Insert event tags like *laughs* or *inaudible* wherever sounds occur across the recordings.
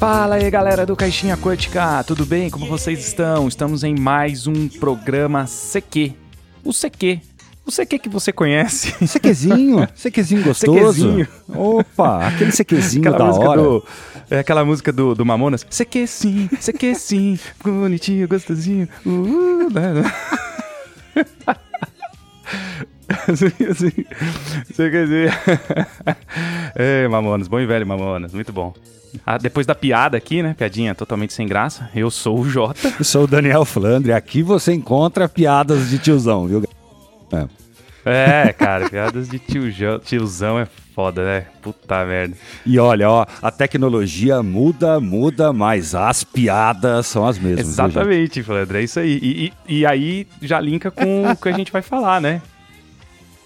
Fala aí galera do Caixinha Quântica, tudo bem? Como vocês estão? Estamos em mais um programa CQ. O CQ. O CQ que você conhece. Sequezinho, sequezinho *laughs* gostoso. Sequezinho. Opa, aquele sequezinho Aquela da hora. do. É aquela música do, do Mamonas. CQ sim, CQ sim, bonitinho, gostosinho. Uh, né, *laughs* Assim, assim. CQzinho. É, Mamonas, bom e velho Mamonas, muito bom. Ah, depois da piada aqui, né? Piadinha totalmente sem graça. Eu sou o Jota. Eu sou o Daniel Flandre. Aqui você encontra piadas de tiozão, viu? É. É, cara, piadas de tiozão, tiozão é foda, né? Puta merda. E olha, ó, a tecnologia muda, muda, mas as piadas são as mesmas. Exatamente, Flandre, é isso aí. E, e- e aí já linka com o que a gente vai falar, né?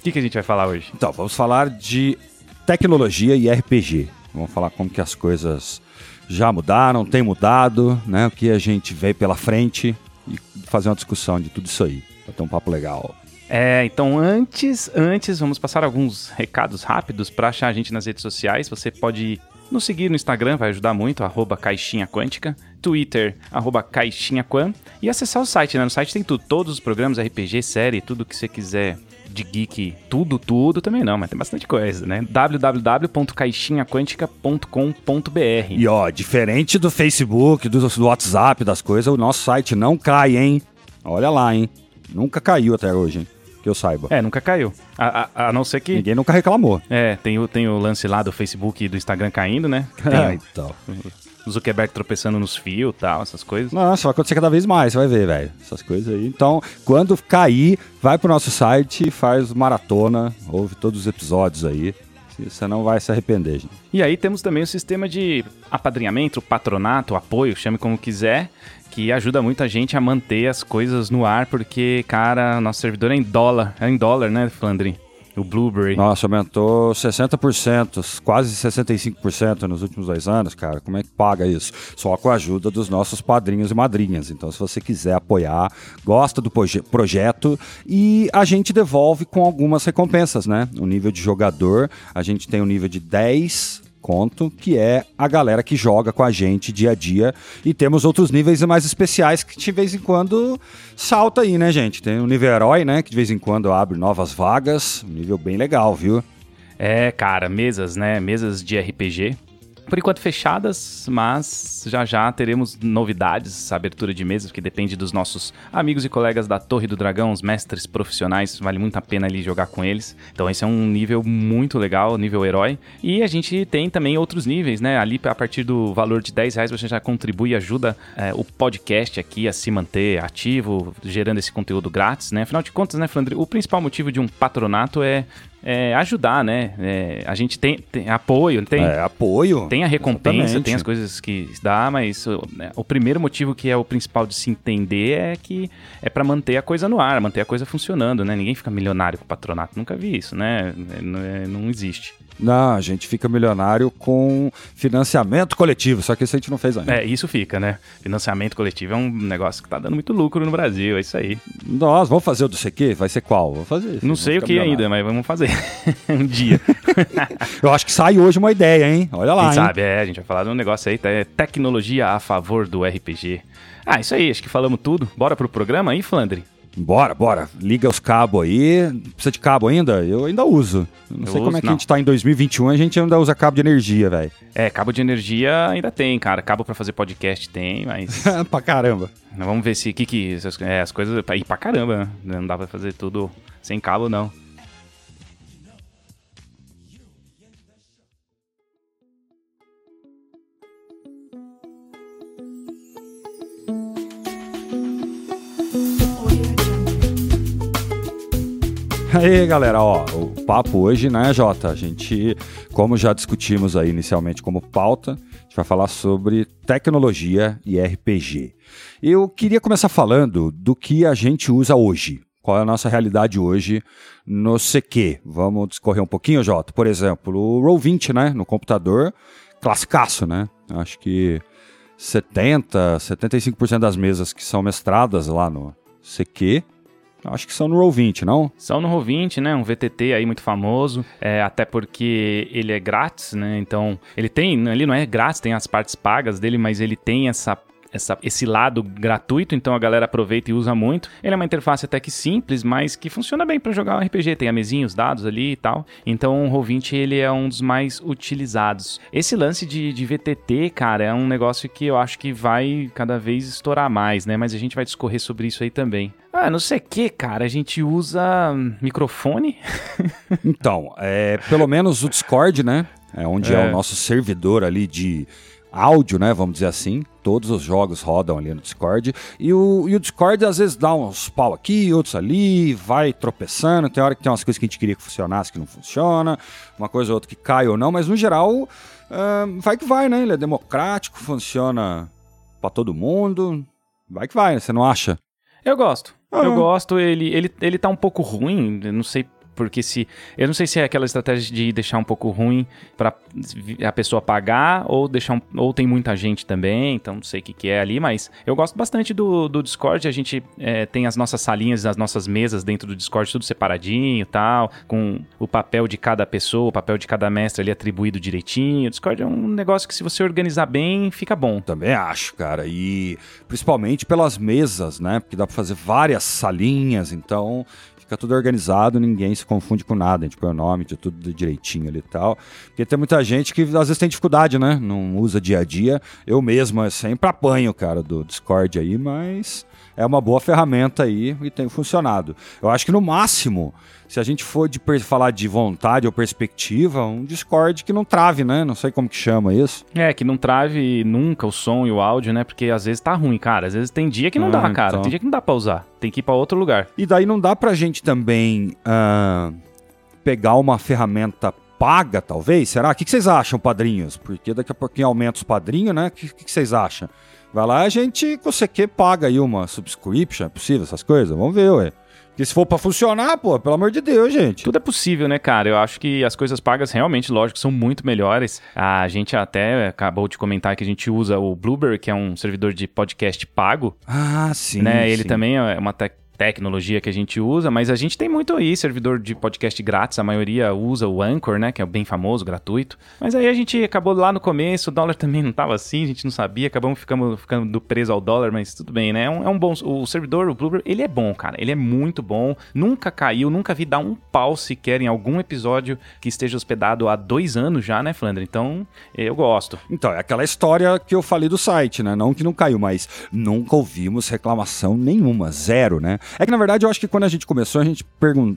O que, que a gente vai falar hoje? Então, vamos falar de tecnologia e RPG. Vamos falar como que as coisas já mudaram, tem mudado, né? O que a gente vê pela frente e fazer uma discussão de tudo isso aí. Vai ter um papo legal. É, então antes, antes, vamos passar alguns recados rápidos para achar a gente nas redes sociais. Você pode nos seguir no Instagram, vai ajudar muito, arroba Caixinha Quântica, Twitter, arroba Caixinha Quan, e acessar o site, né? No site tem tudo, todos os programas, RPG, série, tudo que você quiser de geek, tudo, tudo também não, mas tem bastante coisa, né? www.caixinhaquântica.com.br E ó, diferente do Facebook, do, do WhatsApp, das coisas, o nosso site não cai, hein? Olha lá, hein? Nunca caiu até hoje, hein? Que eu saiba. É, nunca caiu. A, a- a não ser que. Ninguém nunca reclamou. É, tem o, tem o lance lá do Facebook e do Instagram caindo, né? *laughs* Ah, Tem então. *laughs* Zuckerberg tropeçando nos fios e tal, essas coisas. Nossa, vai acontecer cada vez mais, você vai ver, velho. Essas coisas aí. Então, quando cair, vai pro nosso site, faz maratona, ouve todos os episódios aí. Você não vai se arrepender, gente. E aí temos também o sistema de apadrinhamento, patronato, apoio, chame como quiser, que ajuda muita gente a manter as coisas no ar, porque, cara, nosso servidor é em dólar. É em dólar, né, Flandre? O Blueberry. Nossa, aumentou 60%, quase 65% nos últimos dois anos, cara. Como é que paga isso? Só com a ajuda dos nossos padrinhos e madrinhas. Então, se você quiser apoiar, gosta do proje- projeto e a gente devolve com algumas recompensas, né? O nível de jogador, a gente tem o nível de 10 conto, que é a galera que joga com a gente dia a dia. E temos outros níveis mais especiais que de vez em quando salta aí, né, gente? Tem o nível herói, né? Que de vez em quando abre novas vagas. Um nível bem legal, viu? É, cara, mesas, né? Mesas de RPG. Por enquanto fechadas, mas já já teremos novidades, abertura de mesas, que depende dos nossos amigos e colegas da Torre do Dragão, os mestres profissionais, vale muito a pena ali jogar com eles. Então esse é um nível muito legal, nível herói. E a gente tem também outros níveis, né? Ali a partir do valor de 10 reais você já contribui e ajuda é, o podcast aqui a se manter ativo, gerando esse conteúdo grátis, né? Afinal de contas, né, Flandre, o principal motivo de um patronato é, é ajudar, né? É, a gente tem, tem apoio, tem, É, apoio. tem a recompensa, Exatamente. tem as coisas que dá, mas o, né, o primeiro motivo que é o principal de se entender é que é pra manter a coisa no ar, manter a coisa funcionando, né? Ninguém fica milionário com patronato, nunca vi isso, né? É, Não, é- não existe. Não, a gente fica milionário com financiamento coletivo, só que isso a gente não fez ainda. É, isso fica, né? Financiamento coletivo é um negócio que tá dando muito lucro no Brasil, é isso aí. Nós vamos fazer o do CQ? Vai ser qual? Vamos fazer. Não sei o que milionário. ainda, mas vamos fazer *laughs* um dia. *laughs* Eu acho que sai hoje uma ideia, hein? Olha lá, Quem hein? sabe, é, a gente vai falar de um negócio aí, é tecnologia a favor do RPG. Ah, isso aí, acho que falamos tudo. Bora pro programa aí, Flandre? Bora, bora. Liga os cabos aí. Precisa de cabo ainda? Eu ainda uso. Não Eu sei como uso, é que não. a gente tá em 2021, a gente ainda usa cabo de energia, velho. É, cabo de energia ainda tem, cara. Cabo pra fazer podcast tem, mas *laughs* pra caramba. vamos ver se que que é, as coisas aí pra caramba, né? Não dá pra fazer tudo sem cabo não. Aí, galera, ó, o papo hoje, né, Jota? A gente, como já discutimos aí inicialmente como pauta, a gente vai falar sobre tecnologia e RPG. Eu queria começar falando do que a gente usa hoje. Qual é a nossa realidade hoje no CQ? Vamos discorrer um pouquinho, Jota? Por exemplo, o Roll20, né, no computador, classicaço, né? Acho que 70, 75% das mesas que são mestradas lá no CQ Acho que são no Roll20, não? São no Roll20, né? Um VTT aí muito famoso, é, até porque ele é grátis, né? Então, ele tem, ele não é grátis, tem as partes pagas dele, mas ele tem essa essa, esse lado gratuito, então a galera aproveita e usa muito. Ele é uma interface até que simples, mas que funciona bem para jogar um RPG. Tem a mesinha, os dados ali e tal. Então o Roll20 ele é um dos mais utilizados. Esse lance de, de VTT, cara, é um negócio que eu acho que vai cada vez estourar mais, né? Mas a gente vai discorrer sobre isso aí também. Ah, não sei o que, cara. A gente usa microfone. *laughs* então, é, pelo menos o Discord, né? É onde é. é o nosso servidor ali de áudio, né? Vamos dizer assim. Todos os jogos rodam ali no Discord. E o, e o Discord às vezes dá uns pau aqui, outros ali, vai tropeçando. Tem hora que tem umas coisas que a gente queria que funcionasse que não funciona, uma coisa ou outra que cai ou não, mas no geral, uh, vai que vai, né? Ele é democrático, funciona para todo mundo. Vai que vai, né? Você não acha? Eu gosto. Eu gosto, ele, ele, ele tá um pouco ruim, não sei porque se. Eu não sei se é aquela estratégia de deixar um pouco ruim para a pessoa pagar, ou deixar um, ou tem muita gente também, então não sei o que, que é ali, mas eu gosto bastante do, do Discord. A gente é, tem as nossas salinhas, as nossas mesas dentro do Discord, tudo separadinho e tal, com o papel de cada pessoa, o papel de cada mestre ali atribuído direitinho. O Discord é um negócio que, se você organizar bem, fica bom. Também acho, cara. E principalmente pelas mesas, né? Porque dá pra fazer várias salinhas, então fica tudo organizado, ninguém se confunde com nada, a gente põe o nome de tudo direitinho ali e tal. Porque tem muita gente que às vezes tem dificuldade, né? Não usa dia a dia. Eu mesmo sempre apanho, cara, do Discord aí, mas é uma boa ferramenta aí e tem funcionado. Eu acho que no máximo, se a gente for de falar de vontade ou perspectiva, um Discord que não trave, né? Não sei como que chama isso. É, que não trave nunca o som e o áudio, né? Porque às vezes tá ruim, cara. Às vezes tem dia que não ah, dá, cara. Então. Tem dia que não dá pra usar. Tem que ir pra outro lugar. E daí não dá pra gente também uh, pegar uma ferramenta paga, talvez? Será? O que, vocês acham, padrinhos? Porque daqui a pouquinho aumenta os padrinhos, né? O que, que vocês acham? Vai lá, a gente, você que paga aí uma subscription, é possível essas coisas? Vamos ver, ué. Porque se for para funcionar, pô, pelo amor de Deus, gente. Tudo é possível, né, cara? Eu acho que as coisas pagas realmente, lógico, são muito melhores. A gente até acabou de comentar que a gente usa o Blueberry, que é um servidor de podcast pago. Ah, sim. Né? Sim. Ele também é uma tec tecnologia que a gente usa, mas a gente tem muito aí servidor de podcast grátis, a maioria usa o Anchor, né, que é bem famoso, gratuito. Mas aí a gente acabou lá no começo, o dólar *laughs* também não estava assim, a gente não sabia, acabamos ficando, ficando preso ao dólar, mas tudo bem, né? É um, é um bom o servidor, o Blueberry, ele é bom, cara, ele é muito bom, nunca caiu, nunca vi dar um pau sequer em algum episódio que esteja hospedado há dois anos já, né, Flandre? Então, eu gosto. Então, é aquela história que eu falei do site, né? Não que não caiu, mas nunca ouvimos reclamação nenhuma, zero, né? É que na verdade eu acho que quando a gente começou, a gente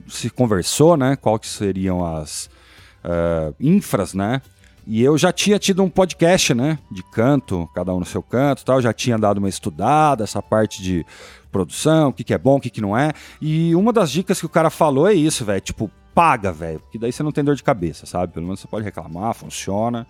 se conversou, né? Qual que seriam as uh, infras, né? E eu já tinha tido um podcast, né? De canto, cada um no seu canto tal. Já tinha dado uma estudada, essa parte de produção, o que, que é bom, o que, que não é. E uma das dicas que o cara falou é isso, velho. Tipo, paga, velho. Porque daí você não tem dor de cabeça, sabe? Pelo menos você pode reclamar, funciona.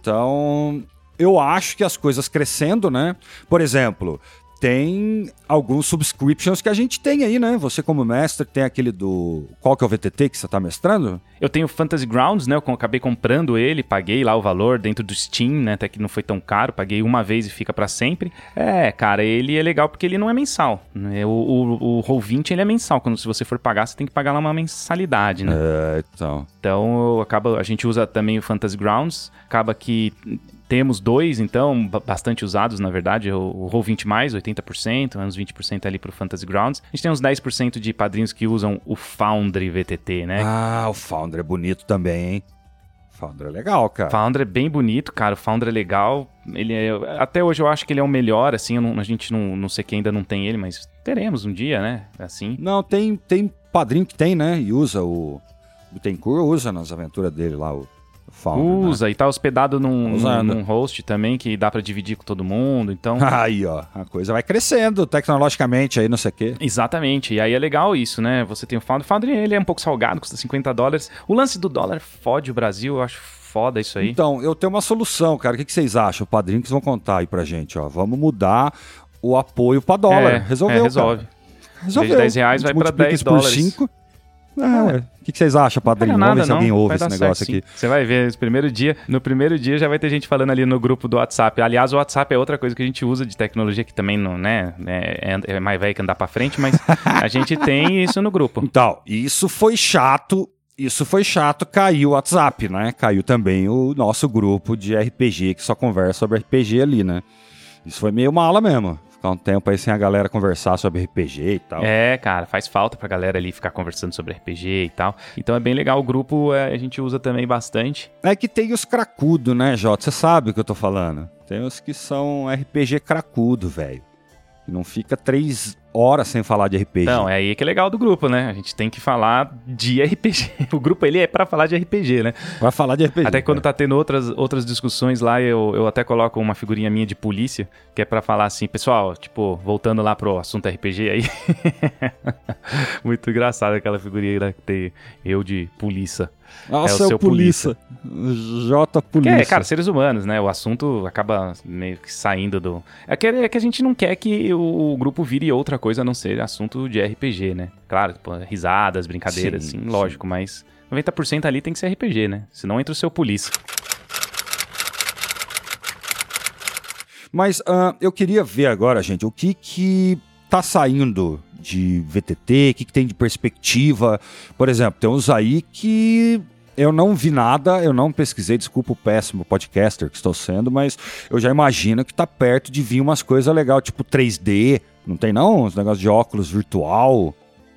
Então, eu acho que as coisas crescendo, né? Por exemplo, tem alguns subscriptions que a gente tem aí, né? Você como mestre tem aquele do... Qual que é o VTT que você tá mestrando? Eu tenho Fantasy Grounds, né? Eu acabei comprando ele, paguei lá o valor dentro do Steam, né? Até que não foi tão caro, paguei uma vez e fica para sempre. É, cara, ele é legal porque ele não é mensal. Né? O, o, o Roll20 ele é mensal. Quando se você for pagar, você tem que pagar lá uma mensalidade, né? É, então. Então, acaba, a gente usa também o Fantasy Grounds, acaba que temos dois, então, bastante usados, na verdade, o Roll20+, 80%, uns 20% ali pro Fantasy Grounds. A gente tem uns 10% de padrinhos que usam o Foundry VTT, né? Ah, o Foundry é bonito também, hein? Foundry é legal, cara. Foundry é bem bonito, cara. O Foundry é legal. Ele é, até hoje eu acho que ele é o melhor, assim. Não, a gente não, não sei que ainda não tem ele, mas teremos um dia, né? Assim. Não, tem, tem padrinho que tem, né? E usa o. O Bittencourt usa nas aventuras dele lá, o Founder, Usa né? e tá hospedado num, num, num, host também que dá para dividir com todo mundo, então... *laughs* Aí, ó, a coisa vai crescendo tecnologicamente aí, não sei o quê. Exatamente, e aí é legal isso, né? Você tem o Founder, o Founder ele é um pouco salgado, custa 50 dólares. O lance do dólar fode o Brasil, eu acho foda isso aí. Então, eu tenho uma solução, cara. O que, que vocês acham? O padrinho que vocês vão contar aí pra gente, ó. Vamos mudar o apoio pra dólar. É, Resolveu, é, resolve. Cara. Resolveu. 10 reais vai pra 10 dólares. Por 5, É, o que, que vocês acham, padrinho? Não Vamos ver nada, se alguém não. ouve Vai esse negócio certo, aqui. Você vai ver, no primeiro dia, no primeiro dia já vai ter gente falando ali no grupo do WhatsApp. Aliás, o WhatsApp é outra coisa que a gente usa de tecnologia que também não, né, é, é mais velho que andar pra frente, mas a gente *laughs* tem isso no grupo. Então, isso foi chato. Isso foi chato, caiu o WhatsApp, né? Caiu também o nosso grupo de RPG que só conversa sobre RPG ali, né? Isso foi meio mala mesmo. Ficar um tempo aí sem a galera conversar sobre RPG e tal. É, cara, faz falta pra galera ali ficar conversando sobre RPG e tal. Então é bem legal. O grupo é, a gente usa também bastante. É que tem os cracudo, né, Jota? Você sabe o que eu tô falando. Tem os que são RPG cracudo, velho. Que não fica três horas sem falar de RPG. Então, é aí que é legal do grupo, né? A gente tem que falar de RPG. *laughs* O grupo ele é pra falar de RPG, né? Vai falar de RPG. Até quando cara. tá tendo outras, outras discussões lá, eu, eu até coloco uma figurinha minha de polícia, que é pra falar assim, pessoal, tipo, voltando lá pro assunto RPG aí. *laughs* Muito engraçado aquela figurinha lá que tem eu de polícia. Nossa, é o é o seu polícia. J Que polícia. é, cara, seres humanos, né? O assunto acaba meio que saindo do. É que, é que a gente não quer que o, grupo vire outra coisa a não ser assunto de RPG, né? Claro, pô, risadas, brincadeiras, Sim, sim, sim. lógico, mas 90% ali tem que ser RPG, né? Senão entra o seu polícia. Mas ah, eu queria ver agora, gente, o que que tá saindo de VTT, o que, que tem de perspectiva. Por exemplo, tem uns aí que eu não vi nada, eu não pesquisei, desculpa o péssimo podcaster que estou sendo, mas eu já imagino que tá perto de vir umas coisas legais, tipo 3D, não tem não? Uns negócios de óculos virtual,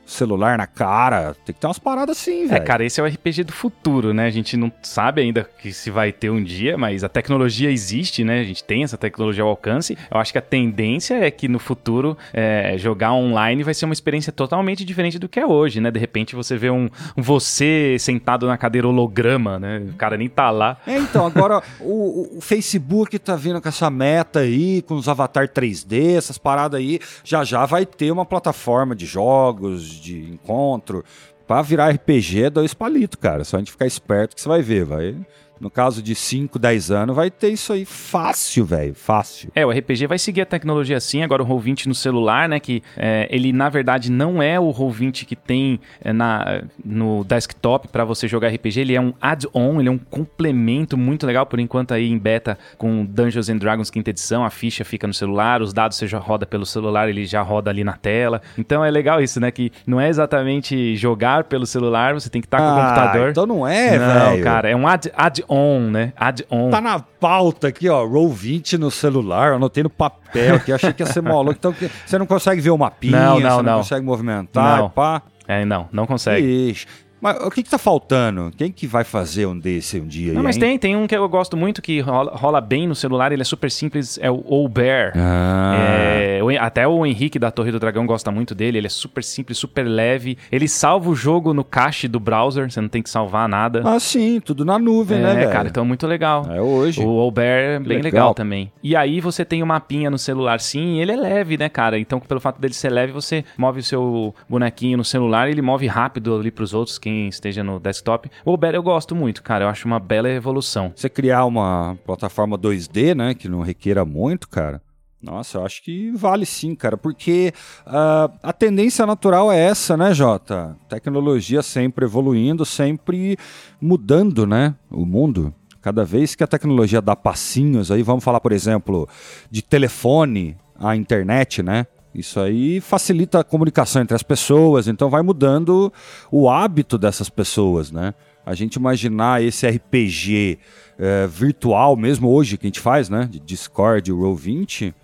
celular na cara, tem que ter umas paradas assim, É, velho. cara, esse é o RPG do futuro, né? A gente não sabe ainda que se vai ter um dia, mas a tecnologia existe, né? A gente tem essa tecnologia ao alcance. Eu acho que a tendência é que no futuro é, jogar online vai ser uma experiência totalmente diferente do que é hoje, né? De repente você vê um, um você sentado na cadeira holograma, né? O cara nem tá lá. É, então, agora o, o Facebook tá vindo com essa meta aí, com os avatar 3D, essas paradas aí, já já vai ter uma plataforma de jogos, de encontro, pra virar RPG é dois palitos, cara. Só a gente ficar esperto que você vai ver, vai. No caso de 5, 10 anos, vai ter isso aí fácil, velho, fácil. É, o RPG vai seguir a tecnologia assim, agora o Roll20 no celular, né, que é, ele na verdade não é o Roll20 que tem é, na, no desktop para você jogar RPG, ele é um add-on, ele é um complemento muito legal, por enquanto aí em beta com Dungeons and Dragons quinta edição, a ficha fica no celular, os dados você já roda pelo celular, ele já roda ali na tela, então é legal isso, né, que não é exatamente jogar pelo celular, você tem que estar com o computador. Então não é, não, velho. cara, é um add- add-on, né, add-on. Tá na pauta aqui, ó, Roll 20 no celular, anotei no papel aqui, achei que ia ser maluco. Então você não consegue ver o mapinha, Não, não, você não, não. consegue movimentar, Não. pá. É, não, não consegue. Ixi. Mas o que que tá faltando? Quem que vai fazer um desse um dia Não, aí, mas hein? tem, tem um que eu gosto muito que rola, rola bem no celular, ele é super simples, é o All Bear. Ah, É, até o Henrique da Torre do Dragão gosta muito dele, ele é super simples, super leve. Ele salva o jogo no cache do browser, você não tem que salvar nada. ah, sim, tudo na nuvem, né, é, velho? cara, então é muito legal. É hoje. O All Bear é bem legal. legal. também. E aí você tem o mapinha no celular, sim, ele é leve, né, cara? Então, pelo fato dele ser leve, você move o seu bonequinho no celular, ele move rápido ali pros outros, quem esteja no desktop. O Bear eu gosto muito, cara, eu acho uma bela evolução. Você criar uma plataforma 2D, né, que não requeira muito, cara. Nossa, eu acho que vale sim, cara, porque ah, a tendência natural é essa, né, Jota? Tecnologia sempre evoluindo, sempre mudando, né, o mundo. Cada vez que a tecnologia dá passinhos, aí vamos falar, por exemplo, de telefone à internet, né? Isso aí facilita a comunicação entre as pessoas, então vai mudando o hábito dessas pessoas, né? A gente imaginar esse RPG eh, virtual mesmo hoje que a gente faz, né? De Discord, Roll20,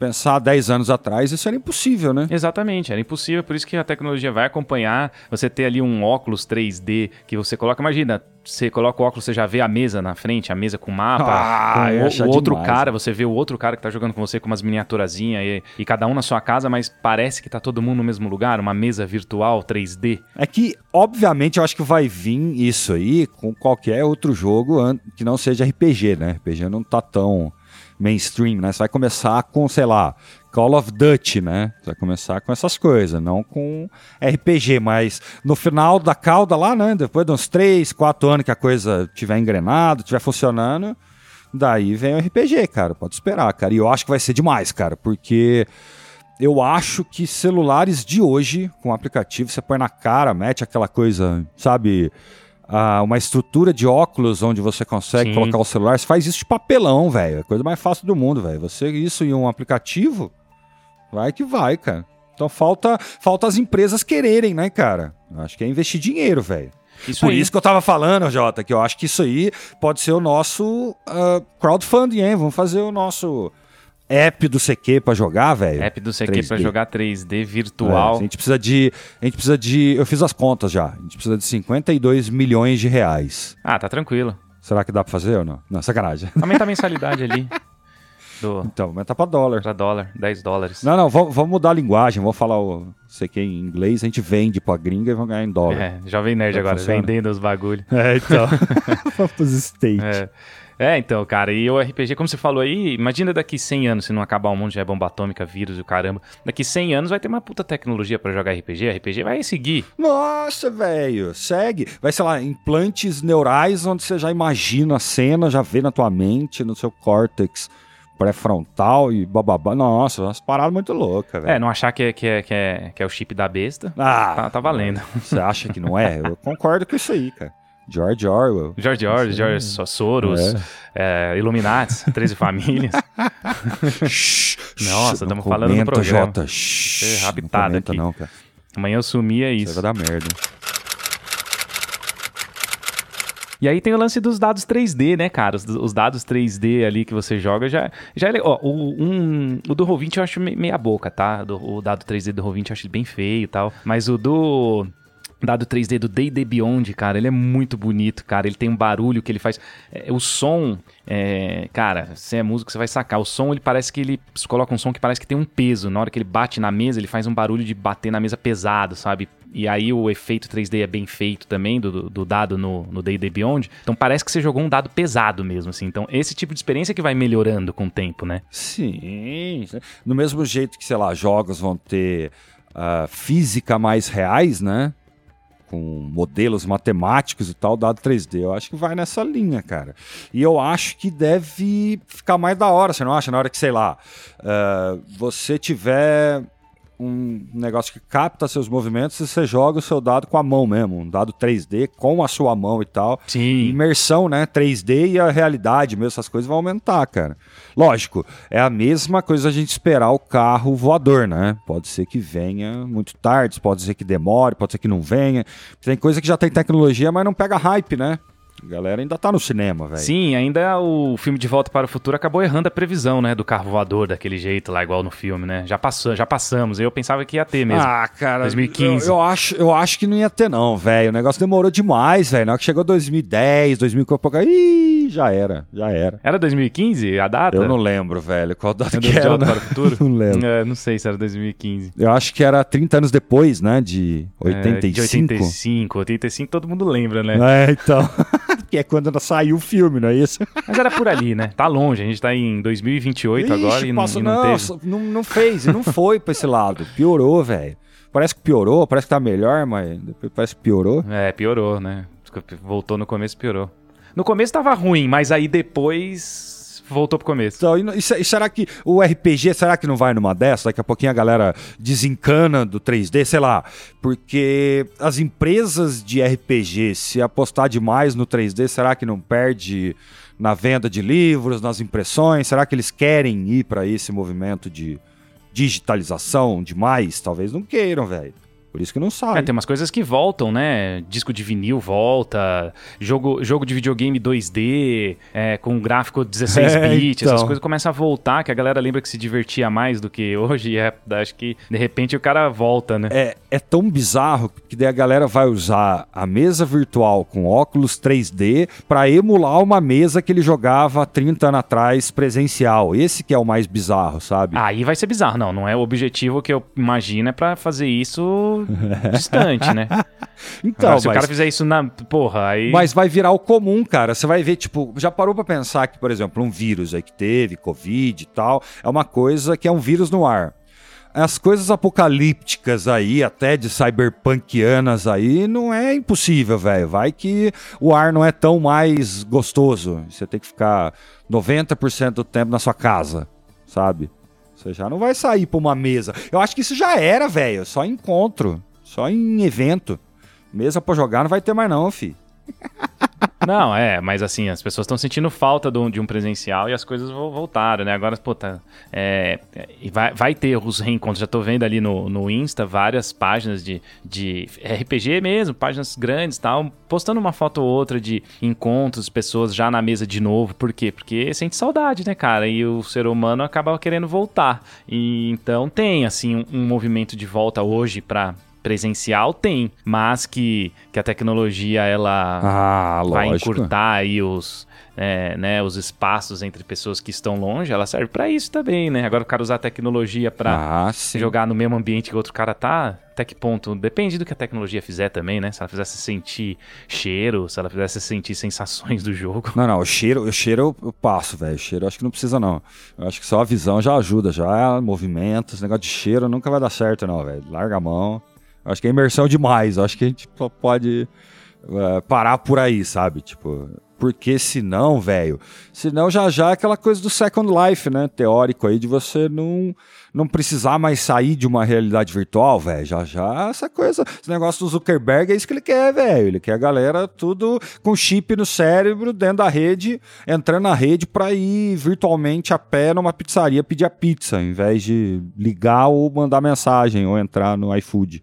pensar 10 anos atrás, isso era impossível, né? Exatamente, era impossível, por isso que a tecnologia vai acompanhar. Você ter ali um óculos 3D que você coloca, imagina, você coloca o óculos, você já vê a mesa na frente, a mesa com mapa, Ah, com o, o outro demais, cara, você vê o outro cara que tá jogando com você com umas miniaturazinhas e, e cada um na sua casa, mas parece que tá todo mundo no mesmo lugar, uma mesa virtual 3D. É que, obviamente, eu acho que vai vir isso aí com qualquer outro jogo que não seja RPG, né? RPG não tá tão mainstream, né? Você vai começar com, sei lá, Call of Duty, né? Você vai começar com essas coisas, não com RPG, mas no final da cauda lá, né? Depois de uns 3, 4 anos que a coisa tiver engrenado, tiver funcionando, daí vem o RPG, cara. Pode esperar, cara. E eu acho que vai ser demais, cara, porque eu acho que celulares de hoje, com aplicativo, você põe na cara, mete aquela coisa, sabe? Ah, uma estrutura de óculos onde você consegue Sim. colocar o celular. Você faz isso de papelão, velho. É a coisa mais fácil do mundo, velho. Você isso em um aplicativo, vai que vai, cara. Então falta, falta as empresas quererem, né, cara? Acho que é investir dinheiro, velho. Isso Por aí. isso que eu tava falando, Jota, que eu acho que isso aí pode ser o nosso ah, crowdfunding, hein? Vamos fazer o nosso app do CQ pra jogar, velho. App do CQ pra 3D. jogar 3D É, virtual. a gente precisa de. A gente precisa de. Eu fiz as contas já. A gente precisa de 52 milhões de reais. ah, tá tranquilo. Será que dá pra fazer ou não? Não, sacanagem. Aumenta a mensalidade ali. *laughs* Do, Então, aumenta pra dólar. pra dólar, 10 dólares. Não, não, vamos, vamos mudar a linguagem. Vamos falar o CQ em inglês. A gente vende pra gringa e vamos ganhar em dólar. É, Jovem Nerd Tá agora, funcionando. vendendo os bagulho. *laughs* É, então. *laughs* vamos pros States. É. É, então, cara, e o RPG, como você falou aí, imagina daqui 100 anos, se não acabar o mundo, já é bomba atômica, vírus e o caramba. Daqui 100 anos vai ter uma puta tecnologia pra jogar RPG, RPG vai seguir. Nossa, velho, segue. Vai, sei lá, implantes neurais onde você já imagina a cena, já vê na tua mente, no seu córtex pré-frontal e bababá. Nossa, umas paradas muito loucas, velho. É, não achar que é, que é, que é, que é o chip da besta, Ah, tá, tá valendo. Você acha que não é? Eu concordo com isso aí, cara. George Orwell. George Orwell, George So- Soros, é, Illuminati, 13 famílias. *laughs* Nossa, tamo falando comenta, programa. Jota. Shhh, É raptada não comenta aqui. não, cara. Amanhã eu sumi, é Isso isso. vai dar merda. E aí tem o lance dos dados 3D, né, cara? Os, os dados 3D ali que você joga já, já é legal. Ó, o, um, o do Roll20 eu acho me- meia boca, tá? Do- o dado 3D do Roll20 eu acho bem feio e tal. Mas o do dado 3D do D&D Beyond, cara, ele é muito bonito, cara. Ele tem um barulho que ele faz... é, o som, é, cara, se é músico você vai sacar. O som, ele parece que ele coloca um som que parece que tem um peso. Na hora que ele bate na mesa, ele faz um barulho de bater na mesa pesado, sabe? E aí o efeito 3D é bem feito também do, do dado no no D&D Beyond. Então parece que você jogou um dado pesado mesmo, assim. Então esse tipo de experiência que vai melhorando com o tempo, né? Sim. Do mesmo jeito que, sei lá, jogos vão ter ah, física mais reais, né? Com modelos matemáticos e tal, dado 3D. Eu acho que vai nessa linha, cara. E eu acho que deve ficar mais da hora, você não acha? Na hora que, sei lá, ah, você tiver um negócio que capta seus movimentos e você joga o seu dado com a mão mesmo, um dado 3D com a sua mão e tal. Sim. Imersão, né? 3D e a realidade mesmo, essas coisas vão aumentar, cara. Lógico, é a mesma coisa a gente esperar o carro voador, né? Pode ser que venha muito tarde, pode ser que demore, pode ser que não venha. Tem coisa que já tem tecnologia, mas não pega hype, né? A galera ainda tá no cinema, velho. Sim, ainda o filme De Volta para o Futuro acabou errando a previsão, né? Do carro voador daquele jeito lá, igual no filme, né? Já passou, já passamos. Eu pensava que ia ter mesmo. Ah, cara, 2015. Eu, eu acho, eu acho que não ia ter, não, velho. O negócio demorou demais, velho. Na hora que chegou 2010, 2000 e já era, já era. Era 2015 a data? Eu não lembro, velho. Qual data que era? Volta né? para o Futuro? *laughs* Não lembro. É, não sei se era 2015. Eu acho que era 30 anos depois, né? De 85. É, de 85, 85 todo mundo lembra, né? É, então. *laughs* que é quando saiu o filme, não é isso? Mas era por ali, né? Tá longe, a gente tá em 2028 agora Ixi, e não, passou- e não, não, teve. não, não fez, não foi pra esse lado. Piorou, velho. Parece que piorou, parece que tá melhor, mas depois parece que piorou. É, piorou, né? Voltou no começo, piorou. No começo tava ruim, mas aí depois voltou pro começo. Então, e, e se- será que o RPG, será que não vai numa dessa? Daqui a pouquinho a galera desencana do 3D, sei lá. Porque as empresas de RPG, se apostar demais no 3D, será que não perde na venda de livros, nas impressões? Será que eles querem ir para esse movimento de digitalização demais? Talvez não queiram, velho. Por isso que não sai. É, tem umas coisas que voltam, né? Disco de vinil volta, jogo, jogo de videogame 2D, é, com gráfico 16 *laughs* É, bits, então. essas coisas começam a voltar, que a galera lembra que se divertia mais do que hoje, e é, acho que de repente o cara volta, né? é, é tão bizarro que daí a galera vai usar a mesa virtual com óculos 3D pra emular uma mesa que ele jogava há 30 anos atrás presencial. Esse que é o mais bizarro, sabe? Aí vai ser bizarro. Não, não é o objetivo que eu imagino é pra fazer isso *laughs* distante, né? *laughs* então, Agora, se o mas, cara fizer isso na. Porra, aí. mas vai virar o comum, cara. Você vai ver, tipo, já parou pra pensar que, por exemplo, um vírus aí que teve, Covid e tal, é uma coisa que é um vírus no ar. As coisas apocalípticas aí, até de cyberpunkianas aí, não é impossível, velho. Vai que o ar não é tão mais gostoso. Você tem que ficar 90% do tempo na sua casa, sabe? Você já não vai sair pra uma mesa. Eu acho que isso já era, velho. Só em encontro. Só em evento. Mesa pra jogar não vai ter mais, não, fi. *laughs* Não, é, mas assim, as pessoas estão sentindo falta de um, presencial e as coisas voltaram, né? Agora, pô, tá, é, vai, vai ter os reencontros. Já tô vendo ali no, no Insta várias páginas de, de RPG mesmo, páginas grandes e tal, postando uma foto ou outra de encontros, pessoas já na mesa de novo. Por quê? Porque sente saudade, né, cara? E o ser humano acaba querendo voltar. E então tem, assim, um, um movimento de volta hoje para presencial tem, mas que, que a tecnologia ela ah, vai encurtar aí os, é, né, os espaços entre pessoas que estão longe, ela serve para isso também, né? Agora o cara usar a tecnologia para ah, jogar no mesmo ambiente que outro cara tá, até que ponto? Depende do que a tecnologia fizer também, né? Se ela fizesse sentir cheiro, se ela fizesse sentir sensações do jogo. Não, não, o cheiro, o cheiro eu passo, velho. O cheiro eu acho que não precisa, não. Eu acho que só a visão já ajuda, já movimentos, negócio de cheiro nunca vai dar certo, não, velho. Larga a mão. Acho que é imersão demais. Acho que a gente pode uh, parar por aí, sabe? Tipo, porque senão, velho, senão já já é aquela coisa do Second Life, né? Teórico aí de você não não precisar mais sair de uma realidade virtual, velho. Já já essa coisa, esse negócio do Zuckerberg é isso que ele quer, velho. Ele quer a galera tudo com chip no cérebro, dentro da rede, entrando na rede para ir virtualmente a pé numa pizzaria pedir a pizza, ao invés de ligar ou mandar mensagem ou entrar no iFood.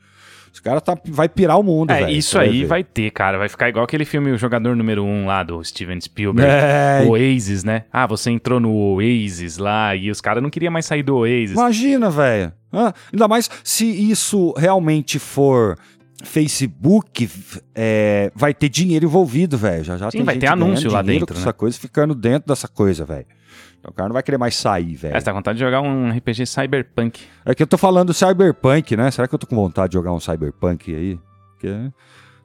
Os caras tá, vai pirar o mundo, É, véio, isso aí vai, ter, cara. Vai ficar igual aquele filme O Jogador Número 1 um, lá do Steven Spielberg. É. O Oasis, né? Ah, você entrou no Oasis lá e os caras não queriam mais sair do Oasis. Imagina, velho. Ah, ainda mais se isso realmente for Facebook é, vai ter dinheiro envolvido, velho. Já já Sim, vai ter anúncio lá dentro, né? essa coisa ficando dentro dessa coisa, velho. O cara não vai querer mais sair, velho. É, você tá com vontade de jogar um RPG Cyberpunk. É que eu tô falando Cyberpunk, né? Será que eu tô com vontade de jogar um Cyberpunk aí? Porque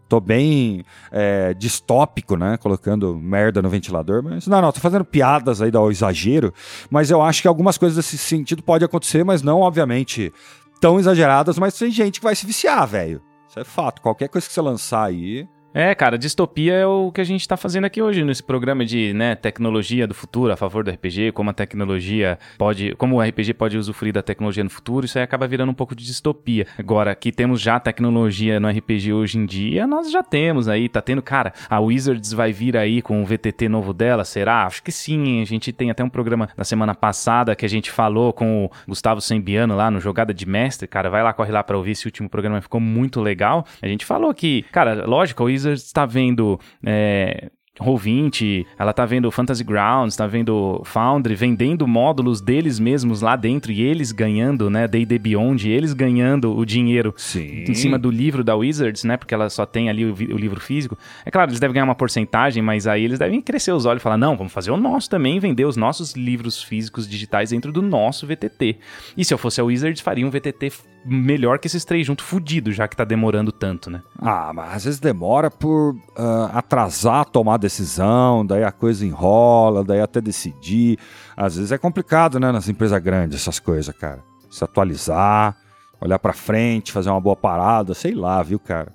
tô bem é, distópico, né? Colocando merda no ventilador, mas não, não, tô fazendo piadas aí do exagero, mas eu acho que algumas coisas desse sentido pode acontecer, mas não, obviamente, tão exageradas, mas tem gente que vai se viciar, velho. Isso é fato. Qualquer coisa que você lançar aí, é, cara, distopia é o que a gente tá fazendo aqui hoje nesse programa de, né, tecnologia do futuro a favor do RPG, como a tecnologia pode, como o RPG pode usufruir da tecnologia no futuro, isso aí acaba virando um pouco de distopia. Agora, que temos já tecnologia no RPG hoje em dia, nós já temos aí, tá tendo, cara, a Wizards vai vir aí com o VTT novo dela, será? Acho que sim, a gente tem até um programa da semana passada que a gente falou com o Gustavo Sembiano lá no Jogada de Mestre, cara, vai lá, corre lá pra ouvir esse último programa, ficou muito legal. A gente falou que, cara, lógico, a Wizards Wizards está vendo é, Roll20, ela tá vendo Fantasy Grounds, tá vendo Foundry vendendo módulos deles mesmos lá dentro e eles ganhando, né, D&D Beyond, eles ganhando o dinheiro Sim. em cima do livro da Wizards, né, porque ela só tem ali o, o, livro físico. É claro, eles devem ganhar uma porcentagem, mas aí eles devem crescer os olhos e falar, não, vamos fazer o nosso também, vender os nossos livros físicos digitais dentro do nosso VTT. E se eu fosse a Wizards, faria um VTT melhor que esses três juntos, fudido, já que tá demorando tanto, né? Ah, mas às vezes demora por uh, atrasar a tomada decisão, daí a coisa enrola, daí até decidir. Às vezes é complicado, né, nas empresas grandes, essas coisas, cara. Se atualizar, olhar para frente, fazer uma boa parada, sei lá, viu, cara.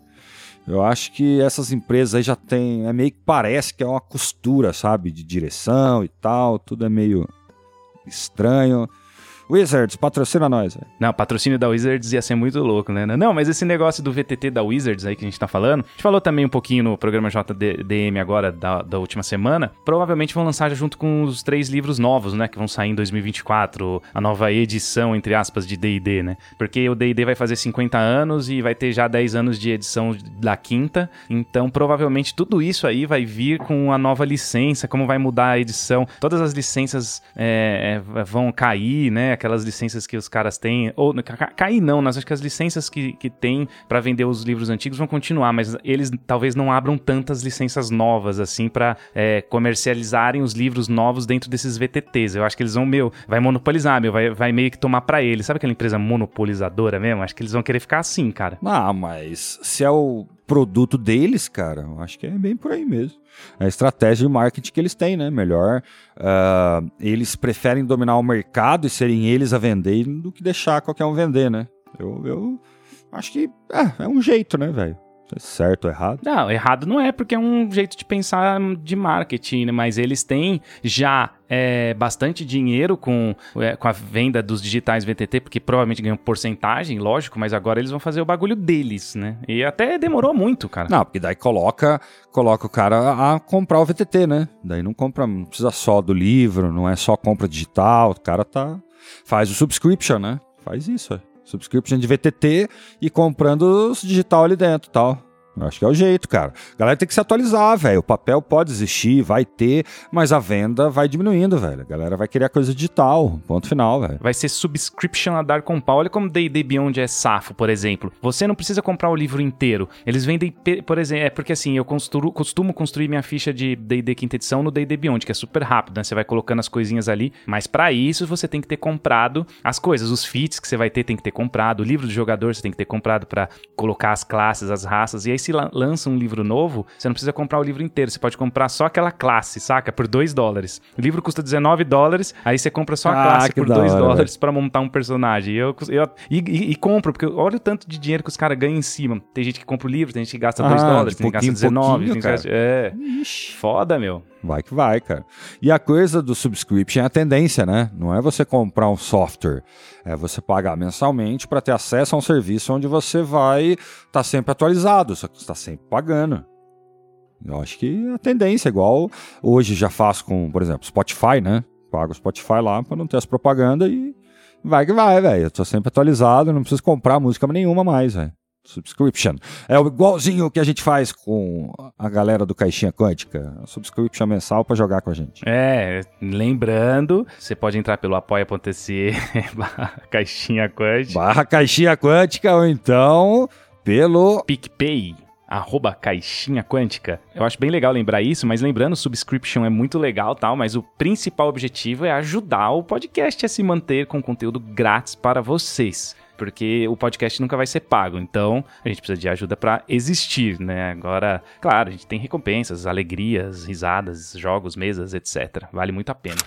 Eu acho que essas empresas aí já tem, é meio que parece que é uma costura, sabe, de direção e tal, tudo é meio estranho. Wizards, patrocina nós. Não, patrocínio da Wizards ia ser muito louco, né? Não, mas esse negócio do VTT da Wizards aí que a gente tá falando, a gente falou também um pouquinho no programa JDM agora da, da última semana. Provavelmente vão lançar junto com os três livros novos, né? Que vão sair em 2024, a nova edição, entre aspas, de DD, né? Porque o DD vai fazer 50 anos e vai ter já 10 anos de edição da quinta. Então, provavelmente tudo isso aí vai vir com a nova licença, como vai mudar a edição. Todas as licenças é, é vão cair, né? Aquelas licenças que os caras têm, ou cair não, mas acho que as licenças que, que tem para vender os livros antigos vão continuar, mas eles talvez não abram tantas licenças novas assim para é, comercializarem os livros novos dentro desses VTTs. Eu acho que eles vão, meu, vai monopolizar, meu, vai, vai meio que tomar para eles. Sabe aquela empresa monopolizadora mesmo? Acho que eles vão querer ficar assim, cara. Ah, mas se é o produto deles, cara, eu acho que é bem por aí mesmo. É a estratégia de marketing que eles têm, né? Melhor uh, eles preferem dominar o mercado e serem eles a vender do que deixar qualquer um vender, né? Eu, eu acho que é, é um jeito, né, velho? É certo ou errado? Não, errado não é, porque é um jeito de pensar de marketing, né? Mas eles têm já é, bastante dinheiro com, é, com a venda dos digitais VTT, porque provavelmente ganham porcentagem, lógico, mas agora eles vão fazer o bagulho deles, né? E até demorou muito, cara. Não, porque daí coloca, coloca o cara a comprar o VTT, né? Daí não compra, não precisa só do livro, não é só compra digital, o cara tá faz o subscription, né? Faz isso, é. Subscription de VTT e comprando os digital ali dentro tal. Acho que é o jeito, cara. A galera tem que se atualizar, velho. O papel pode existir, vai ter, mas a venda vai diminuindo, velho. A galera vai querer a coisa digital. Ponto final, velho. Vai ser subscription a dar com pau. Olha como D&D Beyond é safo, por exemplo. Você não precisa comprar o livro inteiro. Eles vendem, por exemplo, é porque assim, eu construo, costumo construir minha ficha de D&D quinta edição no D&D Beyond, que é super rápido, né? Você vai colocando as coisinhas ali, mas para isso você tem que ter comprado as coisas, os feats que você vai ter tem que ter comprado, o livro do jogador você tem que ter comprado para colocar as classes, as raças, e aí se lança um livro novo, você não precisa comprar o livro inteiro, você pode comprar só aquela classe, saca? Por 2 dólares. O livro custa 19 dólares, aí você compra só a ah, classe por 2 dólares para montar um personagem. E eu, eu e, e, e, compro, porque olha o tanto de dinheiro que os caras ganham em cima. Tem gente que compra o livro, tem gente que gasta 2 ah, dólares, tem gente que gasta 19, tem que gasta... É. Ixi. Foda, meu. Vai que vai, cara. E a coisa do subscription é a tendência, né? Não é você comprar um software, é você pagar mensalmente para ter acesso a um serviço onde você vai estar tá sempre atualizado, só que está sempre pagando. Eu acho que a tendência, igual hoje já faço com, por exemplo, Spotify, né? Pago o Spotify lá para não ter as propagandas e vai que vai, velho. Eu tô sempre atualizado, não preciso comprar música nenhuma mais, velho subscription. É igualzinho que a gente faz com a galera do Caixinha Quântica. Subscription mensal para jogar com a gente. É, lembrando, você pode entrar pelo apoia.se *laughs* barra Caixinha Quântica. Barra Caixinha Quântica ou então pelo PicPay arroba caixinha quântica. Eu acho bem legal lembrar isso, mas lembrando, subscription é muito legal tal, mas o principal objetivo é ajudar o podcast a se manter com conteúdo grátis para vocês porque o podcast nunca vai ser pago. Então, a gente precisa de ajuda para existir, né? Agora, claro, a gente tem recompensas, alegrias, risadas, jogos, mesas, etc. Vale muito a pena.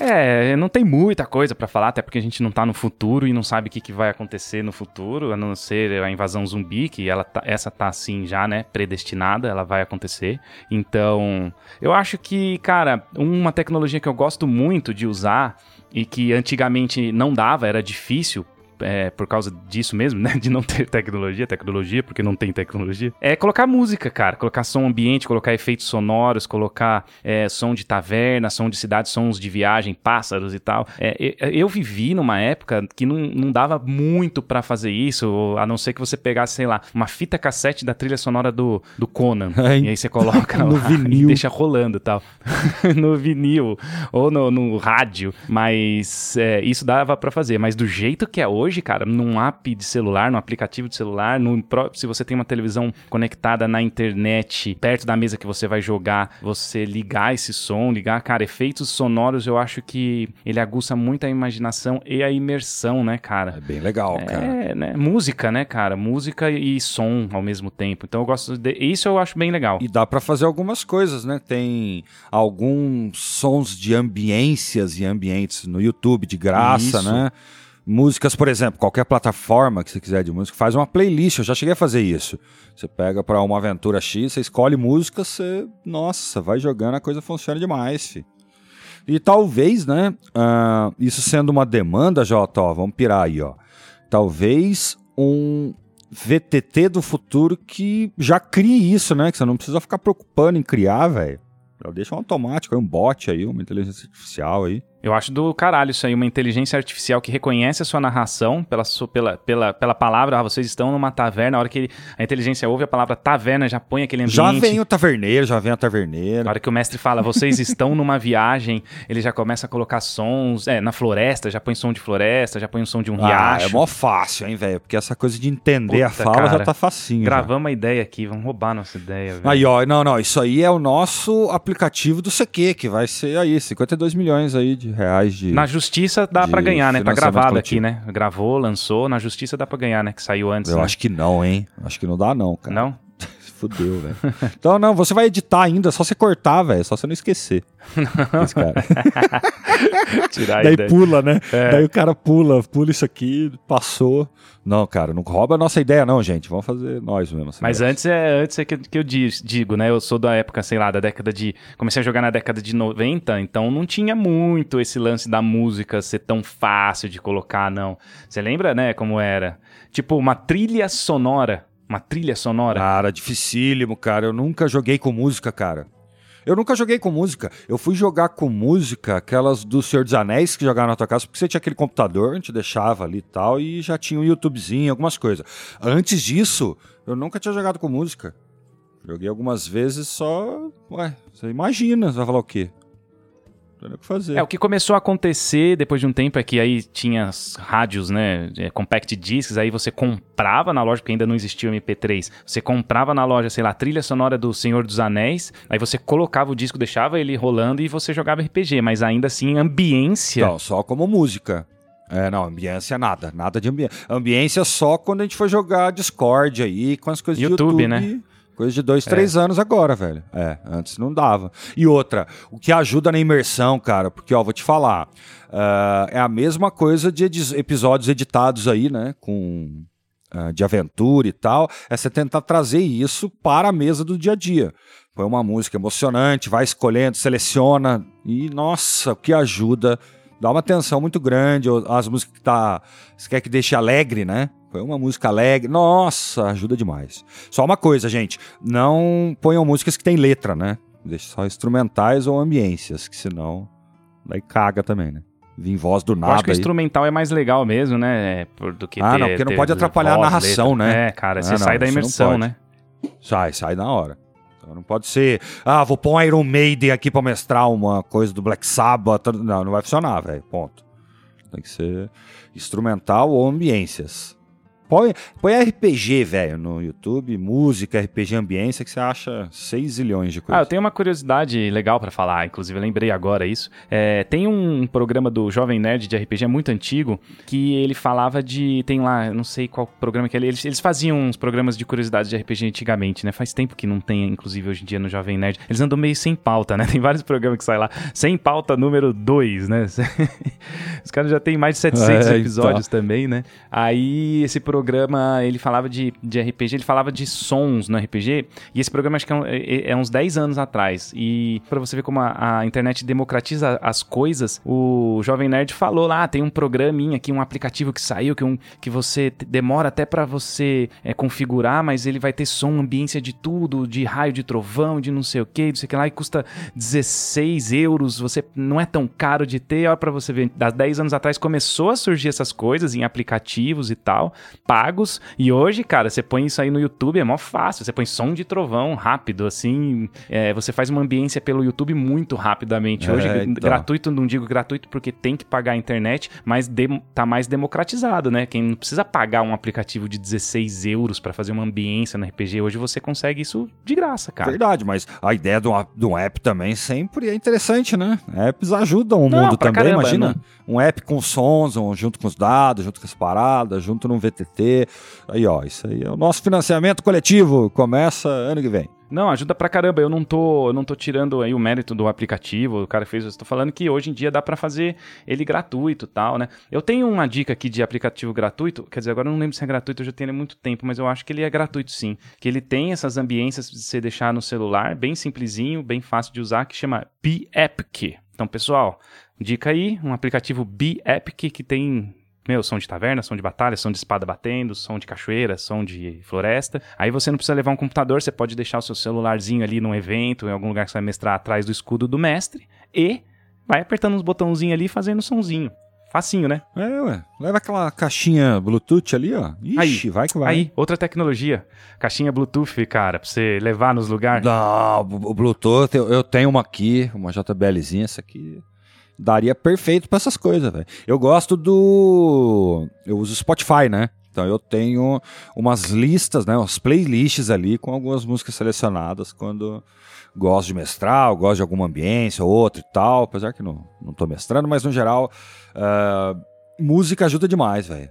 É, não tem muita coisa para falar, até porque a gente não tá no futuro e não sabe o que, que vai acontecer no futuro, a não ser a invasão zumbi, que ela tá, essa tá assim já, né, predestinada, ela vai acontecer. Então, eu acho que, cara, uma tecnologia que eu gosto muito de usar e que antigamente não dava, era difícil, é, por causa disso mesmo, né? De não ter tecnologia, tecnologia, porque não tem tecnologia. É colocar música, cara. Colocar som ambiente, colocar efeitos sonoros, colocar é, som de taverna, som de cidade, sons de viagem, pássaros e tal. É, eu vivi numa época que não, não dava muito para fazer isso, a não ser que você pegasse, sei lá, uma fita cassete da trilha sonora do, do Conan. *laughs* É, e aí você coloca *laughs* no vinil. e deixa rolando e tal. *laughs* no vinil ou no, no rádio. Mas é, isso dava para fazer. Mas do jeito que é hoje, hoje, cara, num app de celular, num aplicativo de celular, no, se você tem uma televisão conectada na internet, perto da mesa que você vai jogar, você ligar esse som, ligar, cara, efeitos sonoros, eu acho que ele aguça muito a imaginação e a imersão, né, cara? É bem legal, é, cara. É, né? Música, né, cara? Música e som ao mesmo tempo. Então eu gosto de... Isso eu acho bem legal. E dá para fazer algumas coisas, né? Tem alguns sons de ambiências e ambientes no YouTube de graça, Isso. né? Músicas, por exemplo, qualquer plataforma que você quiser de música, faz uma playlist. Eu já cheguei a fazer isso. Você pega para uma aventura X, você escolhe música, você, nossa, vai jogando, a coisa funciona demais, fi. E talvez, né, uh, isso sendo uma demanda, Jota, ó, vamos pirar aí, ó. Talvez um VTT do futuro que já crie isso, né? Que você não precisa ficar preocupando em criar, velho. Deixa um automático, um bot aí, uma inteligência artificial aí. Eu acho do caralho isso aí, uma inteligência artificial que reconhece a sua narração pela, sua, pela, pela, pela palavra, ah, vocês estão numa taverna, a hora que a inteligência ouve a palavra taverna, já põe aquele ambiente. Já vem o taverneiro, já vem a taverneira. A hora que o mestre fala, vocês *laughs* estão numa viagem, ele já começa a colocar sons, é, na floresta, já põe som de floresta, já põe o som de um ah, riacho. é mó fácil, hein, velho, porque essa coisa de entender Puta, a fala cara, já tá facinho. Gravamos a ideia aqui, vamos roubar nossa ideia. Véio. Aí, ó, não, não, isso aí é o nosso aplicativo do CQ, que vai ser aí, 52 milhões aí de reais de... Na justiça dá para ganhar, né? Tá gravado aqui, né? Gravou, lançou, na justiça dá para ganhar, né? Que saiu antes. Eu né? acho que não, hein? Acho que não dá, não, cara. Não? Fudeu, velho. Então, não, você vai editar ainda, só você cortar, velho, só você não esquecer. Esse cara. *laughs* Tirar Daí ideia. pula, né? É. Daí o cara pula, pula isso aqui, passou. Não, cara, não rouba a nossa ideia, não, gente. Vamos fazer nós mesmo. Mas negócio. antes é antes é que, que eu digo, né? Eu sou da época, sei lá, da década de. Comecei a jogar na década de 90, então não tinha muito esse lance da música ser tão fácil de colocar, não. Você lembra, né, como era? Tipo, uma trilha sonora. Uma trilha sonora. Cara, dificílimo, cara. Eu nunca joguei com música, cara. Eu nunca joguei com música. Eu fui jogar com música, aquelas do Senhor dos Anéis que jogaram na tua casa, porque você tinha aquele computador, a gente deixava ali e tal, e já tinha um YouTubezinho, algumas coisas. Antes disso, eu nunca tinha jogado com música. Joguei algumas vezes só. Ué, você imagina, você vai falar o quê? Não o que fazer. É, o que começou a acontecer depois de um tempo é que aí tinha rádios, né, é, compact discs, aí você comprava na loja, porque ainda não existia o MP3, você comprava na loja, sei lá, a trilha sonora do Senhor dos Anéis, aí você colocava o disco, deixava ele rolando e você jogava RPG, mas ainda assim, ambiência... Não, só como música. É, não, ambiência nada, nada de ambiência. Ambiência só quando a gente for jogar Discord aí, com as coisas YouTube, de YouTube, né? Coisa de dois, três anos agora, velho. É, antes não dava. E outra, o que ajuda na imersão, cara, porque, ó, vou te falar, ah, é a mesma coisa de edi- episódios editados aí, né, com ah, de aventura e tal, é você tentar trazer isso para a mesa do dia a dia. Põe uma música emocionante, vai escolhendo, seleciona e, nossa, o que ajuda, dá uma atenção muito grande, as músicas que tá, você quer que deixe alegre, né? Põe uma música alegre, nossa, ajuda demais. Só uma coisa, gente, não ponham músicas que tem letra, né? Deixe só instrumentais ou ambiências, que senão daí caga também, né? Vim voz do Eu nada acho que o instrumental é mais legal mesmo, né? por- Do que Ah, ter, não, porque não pode atrapalhar a voz, narração, letra. né? É, cara, Ah, você não, sai da imersão, né? Sai, sai na hora. Então não pode ser, ah, vou pôr um Iron Maiden aqui pra mestrar uma coisa do Black Sabbath. Não, não vai funcionar, velho. Ponto. Tem que ser instrumental ou ambiências. Põe, põe RPG, velho, no YouTube, música, RPG ambiência, que você acha 6 zilhões de Ah, eu coisas. tenho uma curiosidade legal pra falar, inclusive eu lembrei agora isso. É, tem um programa do Jovem Nerd de RPG muito antigo que ele falava de. Tem lá, não sei qual programa que é. Eles, eles faziam uns programas de curiosidades de RPG antigamente, né? Faz tempo que não tem, inclusive hoje em dia no Jovem Nerd. Eles andam meio sem pauta, né? *laughs* Tem vários programas que saem lá. Sem pauta número 2, né? *laughs* Os caras já têm mais de 700 É, então. episódios também, né? Aí esse programa, ele falava de, de RPG, ele falava de sons no RPG, e esse programa acho que é, um- é- é uns 10 anos atrás. E pra você ver como a, a internet democratiza as coisas, o Jovem Nerd falou lá, tem um programinha aqui, um aplicativo que saiu, que, um, que você demora até pra você é, configurar, mas ele vai ter som, ambiência de tudo, de raio de trovão, de não sei o que, não sei o que lá, e custa 16 euros, você não é tão caro de ter, olha pra você ver, há 10 anos atrás começou a surgir essas coisas em aplicativos e tal, pagos, e hoje, cara, você põe isso aí no YouTube, é mó fácil, você põe som de trovão rápido, assim, é, você faz uma ambiência pelo YouTube muito rapidamente. É, Hoje, então. gratuito, não digo gratuito porque tem que pagar a internet, mas dem- tá mais democratizado, né? Quem não precisa pagar um aplicativo de 16 euros pra fazer uma ambiência no RPG, hoje você consegue isso de graça, cara. Verdade, mas a ideia de um, app- de um app também sempre é interessante, né? Apps ajudam o Não, mundo também, caramba, imagina. não- Um app com sons, um, junto com os dados, junto com as paradas, junto num VTT. Aí, ó, isso aí é o nosso financiamento coletivo. Começa ano que vem. Não, ajuda pra caramba. Eu não tô, eu não tô tirando aí o mérito do aplicativo, o cara fez, eu estou falando que hoje em dia dá pra fazer ele gratuito, e tal, né? Eu tenho uma dica aqui de aplicativo gratuito, quer dizer, agora eu não lembro se é gratuito, eu já tenho há muito tempo, mas eu acho que ele é gratuito sim. Que ele tem essas ambiências de você deixar no celular, bem simplesinho, bem fácil de usar, que chama Beepic. Então, pessoal, dica aí, um aplicativo Beepic que tem meu, som de taverna, som de batalha, som de espada batendo, som de cachoeira, som de floresta. Aí você não precisa levar um computador, você pode deixar o seu celularzinho ali num evento, em algum lugar que você vai mestrar atrás do escudo do mestre e vai apertando uns botãozinhos ali e fazendo sonzinho. Facinho, né? É, ué. Leva aquela caixinha Bluetooth ali, ó. Ixi, vai que vai. Aí, outra tecnologia. Caixinha Bluetooth, cara, pra você levar nos lugares. Não, o Bluetooth, eu, eu tenho uma aqui, uma JBLzinha, essa aqui daria perfeito pra essas coisas, velho. Eu gosto do. Eu uso Spotify, né? Então eu tenho umas listas, né? Umas playlists ali com algumas músicas selecionadas quando gosto de mestrar, eu gosto de alguma ambiência ou outra e tal. Apesar que não, não tô mestrando, mas no geral, ah, música ajuda demais, velho.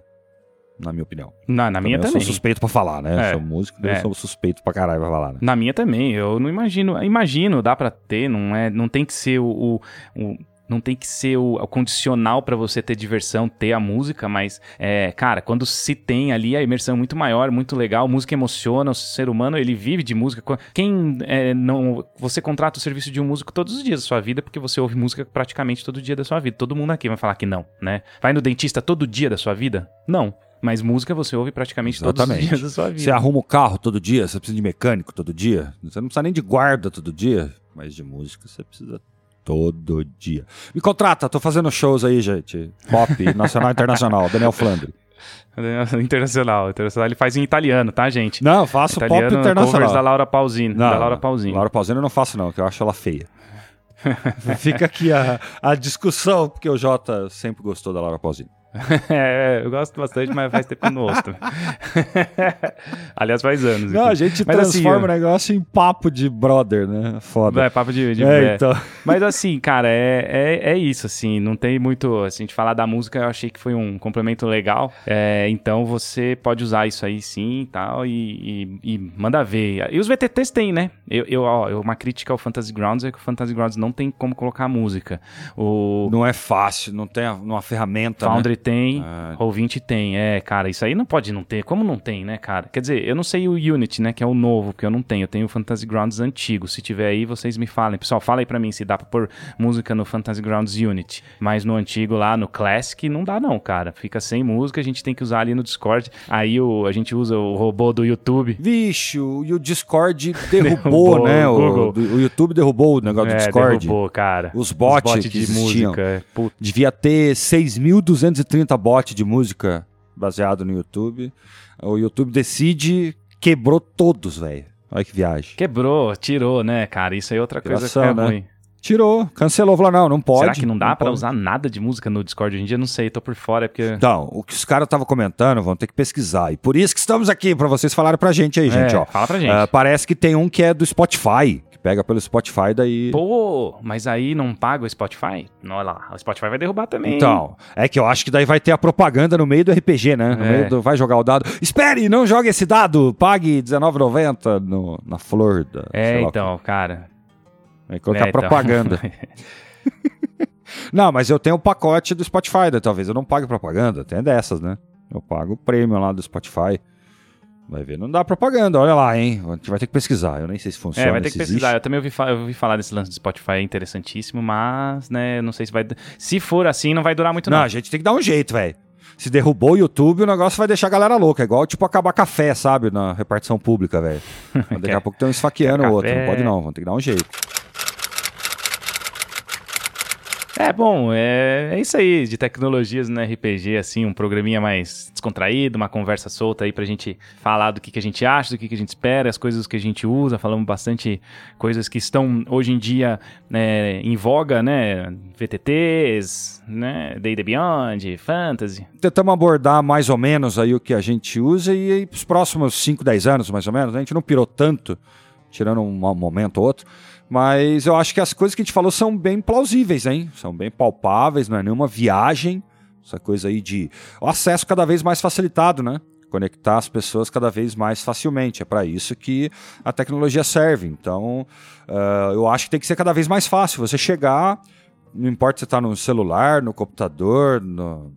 na minha opinião. Na, na minha eu também. sou suspeito pra falar, né? É. Sou músico, É. eu sou suspeito pra caralho pra falar, né? Na minha também, eu não imagino. Imagino, dá pra ter, não é, não tem que ser o, o- o- não tem que ser o, o condicional pra você ter diversão, ter a música, mas é, cara, quando se tem ali a imersão é muito maior, muito legal, música emociona, o ser humano ele vive de música. Qu- Quem é, não, você contrata o serviço de um músico todos os dias da sua vida porque você ouve música praticamente todo dia da sua vida. Todo mundo aqui vai falar que não, né? Vai no dentista todo dia da sua vida? Não. Mas música você ouve praticamente todos os Exatamente. dias da sua vida. Você arruma o carro todo dia, você precisa de mecânico todo dia. Você não precisa nem de guarda todo dia, mas de música você precisa todo dia. Me contrata, tô fazendo shows aí, gente. Pop, *laughs* nacional e internacional. Daniel Flandre. Internacional, internacional. Ele faz em italiano, tá, gente? Não, eu faço pop Italiano, covers da internacional. Laura Pausini. Não, da Laura Pausini. Laura Pausini eu não faço não, que eu acho ela feia. *laughs* Fica aqui a, a discussão, porque o Jota sempre gostou da Laura Pausini. *laughs* É, eu gosto bastante, mas faz tempo que eu não ouço. *laughs* Aliás, faz anos. Não, a gente Mas assim, transforma eu- o negócio em papo de brother, né? Foda. É, papo de... de É, é. então. Mas assim, cara, é, é, é isso, assim, não tem muito... Se a gente falar da música, eu achei que foi um complemento legal. É, então você pode usar isso aí sim e tal, e, e, manda ver. E os VTTs tem, né? Eu, eu, ó, uma crítica ao Fantasy Grounds é que o Fantasy Grounds não tem como colocar música. O Não é fácil, não tem uma ferramenta. né? Tem, Ah. ouvinte tem. É, cara, isso aí não pode não ter. Como não tem, né, cara? Quer dizer, eu não sei o Unity, né, que é o novo, porque eu não tenho. Eu tenho o Fantasy Grounds antigo. Se tiver aí, vocês me falem. Pessoal, fala aí pra mim se dá pra pôr música no Fantasy Grounds Unity. Mas no antigo lá, no Classic, não dá não, cara. Fica sem música, a gente tem que usar ali no Discord. Aí o, a gente usa o robô do YouTube. Vixe, e o Discord *laughs* derrubou, Derrubou né? o O, do- YouTube derrubou o negócio do é, Discord. derrubou, cara. Os bots bot que de existiam. música. é. Devia ter 6.230 bots de música baseado no YouTube. O YouTube decide, quebrou todos, velho. Olha que viagem. Quebrou, tirou, né, cara? Isso aí é outra coisa que é né? ruim. Tirou, cancelou, falou, não, não pode. Será que não dá pra pode. usar nada de música no Discord hoje em dia? Não sei, tô por fora, é porque. Então, o que os caras estavam comentando, vão ter que pesquisar. E por isso que estamos aqui, pra vocês falarem pra gente aí, gente, É, ó. Fala pra gente. Ah, parece que tem um que é do Spotify, pega pelo Spotify daí... Pô, mas aí não paga o Spotify? Não, olha lá, o Spotify vai derrubar também. Então, é que eu acho que daí vai ter a propaganda no meio do RPG, né? No É. meio do, vai jogar o dado. Espere, não jogue esse dado, pague R$19,90 no- na flor da... É, lá então, cara. Vai colocar é, então. propaganda. *laughs* Não, mas eu tenho o pacote do Spotify, né? talvez eu não pague propaganda, tem dessas, né? Eu pago o prêmio lá do Spotify. Vai ver, não dá propaganda, olha lá, hein? A gente vai ter que pesquisar, eu nem sei se funciona, é, vai ter que pesquisar. existe. Eu também ouvi, eu ouvi falar desse lance do Spotify, é interessantíssimo, mas, né, não sei se vai. Se for assim, não vai durar muito, Não, não. a gente tem que dar um jeito, velho. Se derrubou o YouTube, o negócio vai deixar a galera louca. É igual, tipo, acabar café, sabe? Na repartição pública, velho. *laughs* Daqui a pouco um esfaqueando o outro. Não pode não, vamos ter que dar um jeito. É, bom, é, é isso aí, de tecnologias no RPG, assim, um programinha mais descontraído, uma conversa solta aí pra gente falar do que, que a gente acha, do que, que a gente espera, as coisas que a gente usa, falamos bastante coisas que estão hoje em dia né, em voga, né, VTTs, né, Day Beyond, Fantasy. Tentamos abordar mais ou menos aí o que a gente usa e aí pros próximos 5, 10 anos, mais ou menos, a gente não pirou tanto, tirando um momento ou outro, mas eu acho que as coisas que a gente falou são bem plausíveis, hein? São bem palpáveis, não é nenhuma viagem, essa coisa aí de o acesso cada vez mais facilitado, né? Conectar as pessoas cada vez mais facilmente. É para isso que a tecnologia serve. Então, ah, eu acho que tem que ser cada vez mais fácil. Você chegar, não importa se está no celular, no computador, no,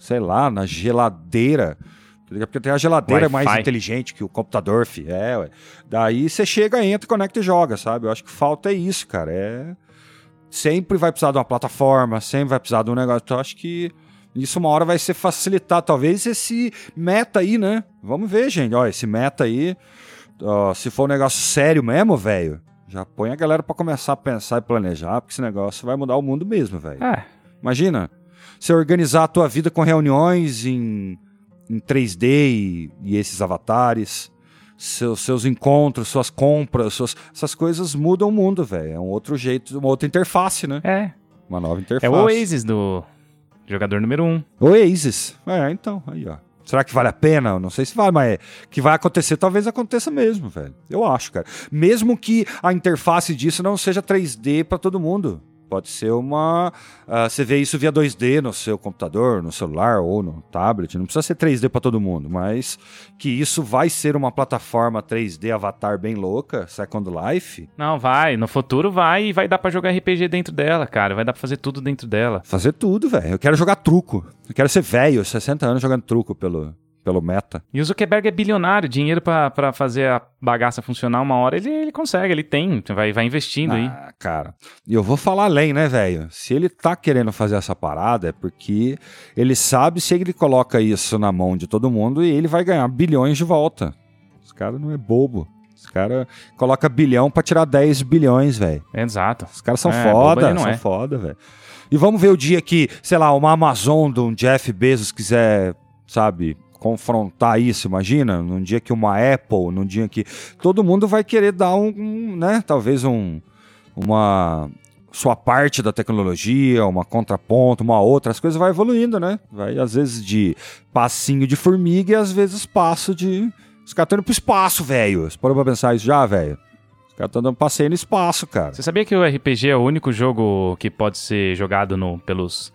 sei lá, na geladeira. Porque tem a geladeira mais inteligente que o computador, fi. É, ué. Daí você chega, entra, conecta e joga, sabe? Eu acho que falta é isso, cara. É. Sempre vai precisar de uma plataforma, sempre vai precisar de um negócio. Então, eu acho que isso uma hora vai ser facilitar. Talvez esse meta aí, né? Vamos ver, gente. Ó, esse meta aí. ó, se for um negócio sério mesmo, velho, já põe a galera pra começar a pensar e planejar, porque esse negócio vai mudar o mundo mesmo, velho. É, Imagina, você organizar a tua vida com reuniões em, em 3D e, e esses avatares, seus, seus encontros, suas compras, suas, essas coisas mudam o mundo, velho. É um outro jeito, uma outra interface, né? é. Uma nova É interface. o Oasis do jogador número 1. Um. Oasis. É, então, aí, ó. Será que vale a pena? Eu não sei se vale, mas é, que vai acontecer, talvez aconteça mesmo, velho. Eu acho, cara. Mesmo que a interface disso não seja 3D pra todo mundo. Pode ser uma. Uh, você vê isso via 2D no seu computador, no celular ou no tablet. Não precisa ser 3D para todo mundo, mas que isso vai ser uma plataforma 3D avatar bem louca, Second Life. Não, vai. No futuro vai e vai dar para jogar RPG dentro dela, cara. Vai dar pra fazer tudo dentro dela. Fazer tudo, velho. Eu quero jogar truco. Eu quero ser velho, 60 anos jogando truco pelo, pelo meta. E o Zuckerberg é bilionário, dinheiro para fazer a bagaça funcionar uma hora, ele, ele consegue, ele tem, vai, vai investindo ah, aí. Cara, e eu vou falar além, né, velho? Se ele tá querendo fazer essa parada, é porque ele sabe se ele coloca isso na mão de todo mundo e ele vai ganhar bilhões de volta. Esse cara não é bobo. Os caras colocam bilhão para tirar 10 bilhões, velho. Exato. Os caras são é, foda, são é. foda, velho. E vamos ver o dia que, sei lá, uma Amazon de um Jeff Bezos quiser, sabe, confrontar isso, imagina, num dia que uma Apple, num dia que todo mundo vai querer dar um, um né, talvez um uma sua parte da tecnologia, uma contraponto, uma outra, as coisas vai evoluindo, né? Vai às vezes de passinho de formiga e às vezes passo de os caras estão indo pro espaço, velho. Você parou pra pensar isso já, velho? Os caras estão dando passeio no espaço, cara. Você sabia que o RPG é o único jogo que pode ser jogado no, pelos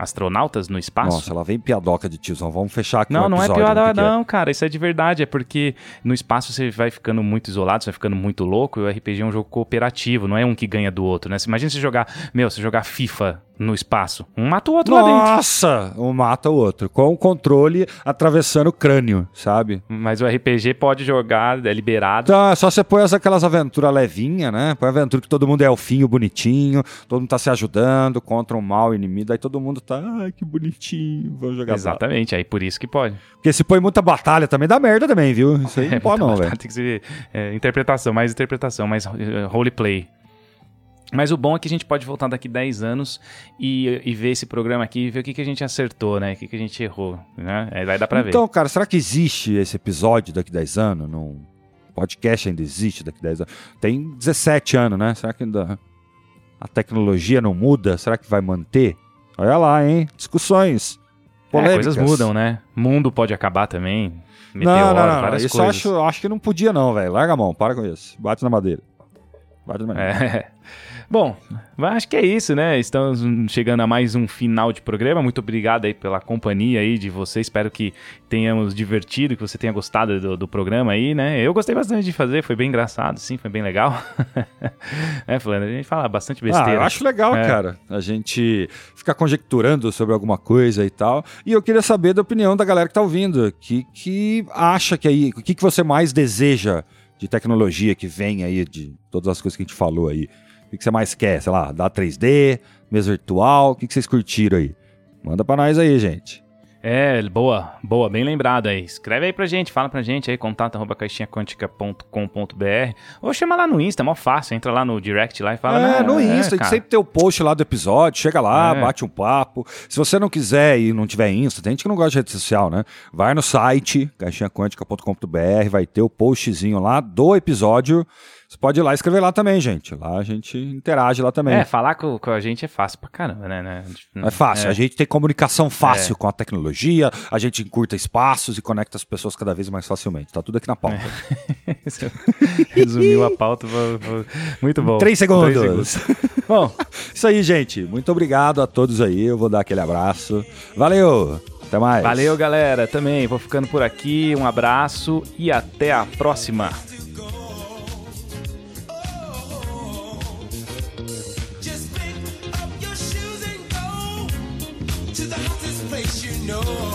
astronautas no espaço. Nossa, lá vem piadoca de tiozão. Vamos fechar aqui Não, não é piada, não, é? cara. Isso é de verdade. É porque no espaço você vai ficando muito isolado, você vai ficando muito louco. E o RPG é um jogo cooperativo, não é um que ganha do outro, né? Você imagina você jogar, meu, você jogar FIFA no espaço. Um mata o outro Nossa, lá dentro. Nossa! Um mata o outro. Com o controle atravessando o crânio, sabe? Mas o RPG pode jogar, é liberado. Então, é só você põe aquelas aventuras levinha, né? Põe aventura que todo mundo é elfinho, bonitinho, todo mundo tá se ajudando contra um mal inimigo, aí todo mundo tá, ai, que bonitinho, vamos jogar Exatamente, aí por isso que pode. Porque se põe muita batalha também dá merda também, viu? Isso aí *laughs* é, não pode não, velho. Tem que ser é, interpretação, mais interpretação, mais uh, roleplay. Mas o bom é que a gente pode voltar daqui 10 anos e, e ver esse programa aqui e ver o que, que a gente acertou, né? O que, que a gente errou, né? Aí vai dar pra ver. Então, cara, será que existe esse episódio daqui 10 anos? Num podcast ainda existe daqui 10 anos? Tem 17 anos, né? Será que ainda a tecnologia não muda? Será que vai manter? Olha lá, hein? Discussões. Polêmicas. É, coisas mudam, né? Mundo pode acabar também. Meteoro, não, não, não, várias isso coisas. Acho, acho que não podia não, velho. Larga a mão, para com isso. Bate na madeira. Na madeira. É. *laughs* Bom, acho que é isso, né? Estamos chegando a mais um final de programa. Muito obrigado aí pela companhia aí de você. Espero que tenhamos divertido, que você tenha gostado do, do programa aí, né? Eu gostei bastante de fazer, foi bem engraçado, sim, foi bem legal. *laughs* é, a gente fala bastante besteira. Ah, eu acho legal, é. cara, a gente ficar conjecturando sobre alguma coisa e tal. E eu queria saber da opinião da galera que tá ouvindo, que, que acha que aí, o que, que você mais deseja de tecnologia que vem aí, de todas as coisas que a gente falou aí. O que você mais quer? Sei lá, dar 3D, mesa virtual, o que vocês curtiram aí? Manda pra nós aí, gente. É, boa, boa, bem lembrado aí. Escreve aí pra gente, fala pra gente aí, contato arroba caixinhaquântica.com.br ou chama lá no Insta, é mó fácil, entra lá no direct lá e fala. É, no é, Insta, é, sempre tem o post lá do episódio, chega lá, é. bate um papo. Se você não quiser e não tiver Insta, tem gente que não gosta de rede social, né? Vai no site, caixinhaquântica.com.br, vai ter o postzinho lá do episódio você pode ir lá e escrever lá também, gente. Lá a gente interage lá também. É, falar com, com a gente é fácil pra caramba, né? né? É fácil. É. A gente tem comunicação fácil é. com a tecnologia, a gente encurta espaços e conecta as pessoas cada vez mais facilmente. Tá tudo aqui na pauta. É. *laughs* Resumiu a pauta. Muito bom. Três segundos. Três segundos. *laughs* bom, isso aí, gente. Muito obrigado a todos aí. Eu vou dar aquele abraço. Valeu! Até mais. Valeu, galera. Também vou ficando por aqui. Um abraço e até a próxima. Know